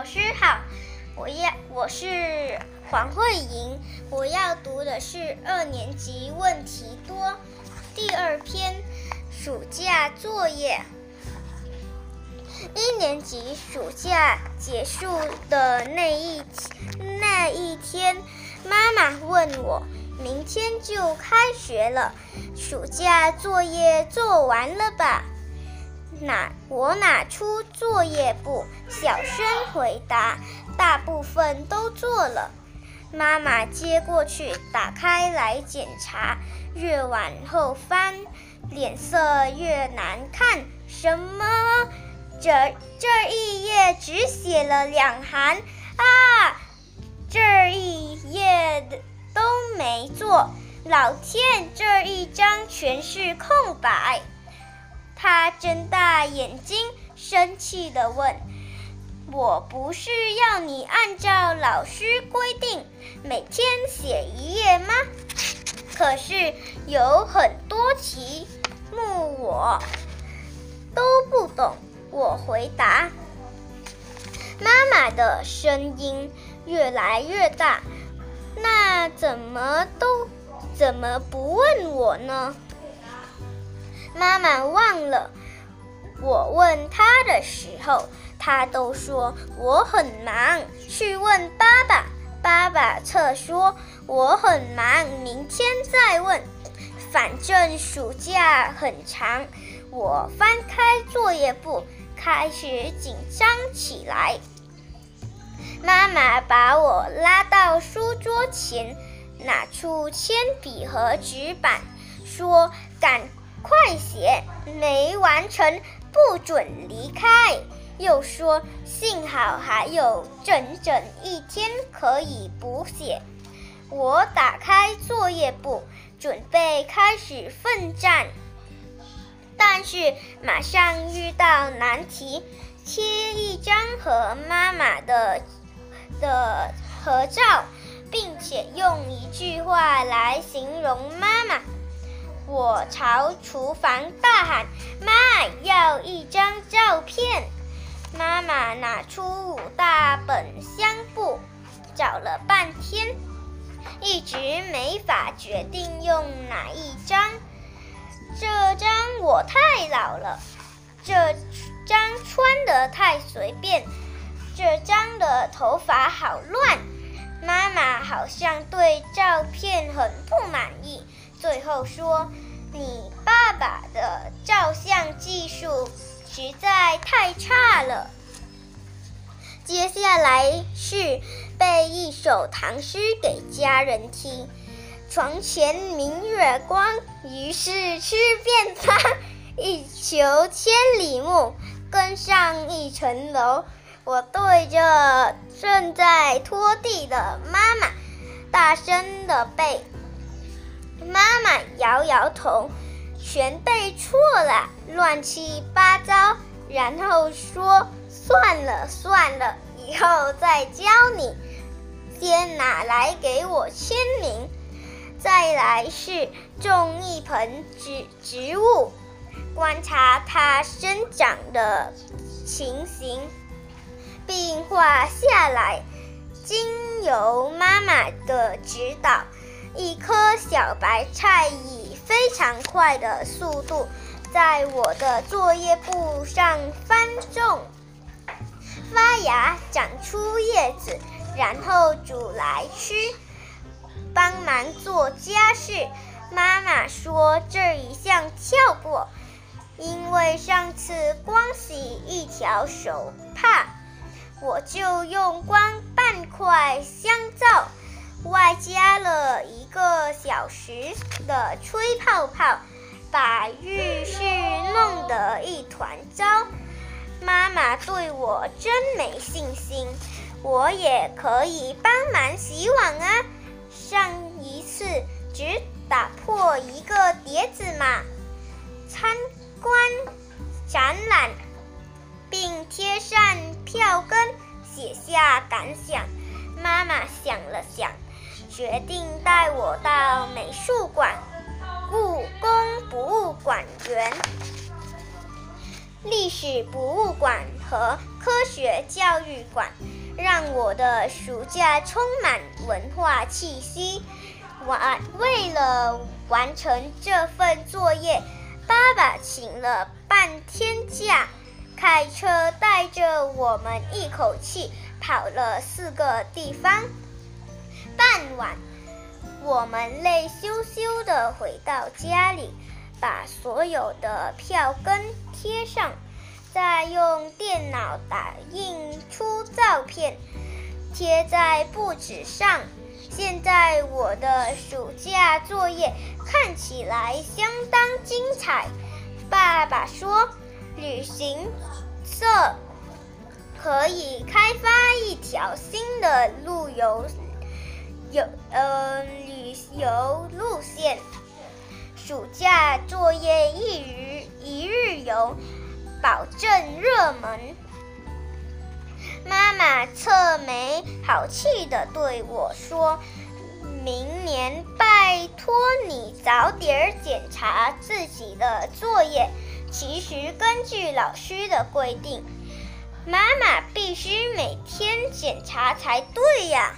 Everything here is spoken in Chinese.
老师好，我要我是黄慧莹，我要读的是二年级问题多第二篇暑假作业。一年级暑假结束的那一那一天，妈妈问我：“明天就开学了，暑假作业做完了吧？”拿我拿出作业簿，小声回答：“大部分都做了。”妈妈接过去，打开来检查，越往后翻，脸色越难看。什么？这这一页只写了两行啊！这一页都没做。老天，这一张全是空白。他睁大眼睛，生气地问：“我不是要你按照老师规定每天写一页吗？可是有很多题目我都不懂。”我回答。妈妈的声音越来越大：“那怎么都怎么不问我呢？”妈妈忘了，我问他的时候，他都说我很忙。去问爸爸，爸爸则说我很忙，明天再问。反正暑假很长，我翻开作业簿，开始紧张起来。妈妈把我拉到书桌前，拿出铅笔和纸板，说：“赶。”快写，没完成不准离开。又说幸好还有整整一天可以补写。我打开作业簿，准备开始奋战，但是马上遇到难题：贴一张和妈妈的的合照，并且用一句话来形容妈妈。我朝厨房大喊：“妈，要一张照片！”妈妈拿出五大本相簿，找了半天，一直没法决定用哪一张。这张我太老了，这张穿的太随便，这张的头发好乱。妈妈好像对照片很不满意。最后说：“你爸爸的照相技术实在太差了。”接下来是背一首唐诗给家人听：“床前明月光，疑是吃便当。欲求千里目，更上一层楼。”我对着正在拖地的妈妈大声的背。妈妈摇摇头，全背错了，乱七八糟。然后说：“算了算了，以后再教你。先拿来给我签名，再来是种一盆植植物，观察它生长的情形，并画下来。经由妈妈的指导。”一颗小白菜以非常快的速度，在我的作业簿上翻种、发芽、长出叶子，然后煮来吃。帮忙做家事，妈妈说这一项跳过，因为上次光洗一条手帕，我就用光半块香皂。外加了一个小时的吹泡泡，把浴室弄得一团糟。妈妈对我真没信心，我也可以帮忙洗碗啊！上一次只打破一个碟子嘛。参观展览，并贴上票根，写下感想。决定带我到美术馆、故宫博物馆园历史博物馆和科学教育馆，让我的暑假充满文化气息。完，为了完成这份作业，爸爸请了半天假，开车带着我们一口气跑了四个地方。傍晚，我们累羞羞地回到家里，把所有的票根贴上，再用电脑打印出照片，贴在布纸上。现在我的暑假作业看起来相当精彩。爸爸说，旅行社可以开发一条新的路游游呃旅游路线。暑假作业一日一日游，保证热门。妈妈侧眉好气地对我说：“明年拜托你早点检查自己的作业。其实根据老师的规定，妈妈必须每天检查才对呀。”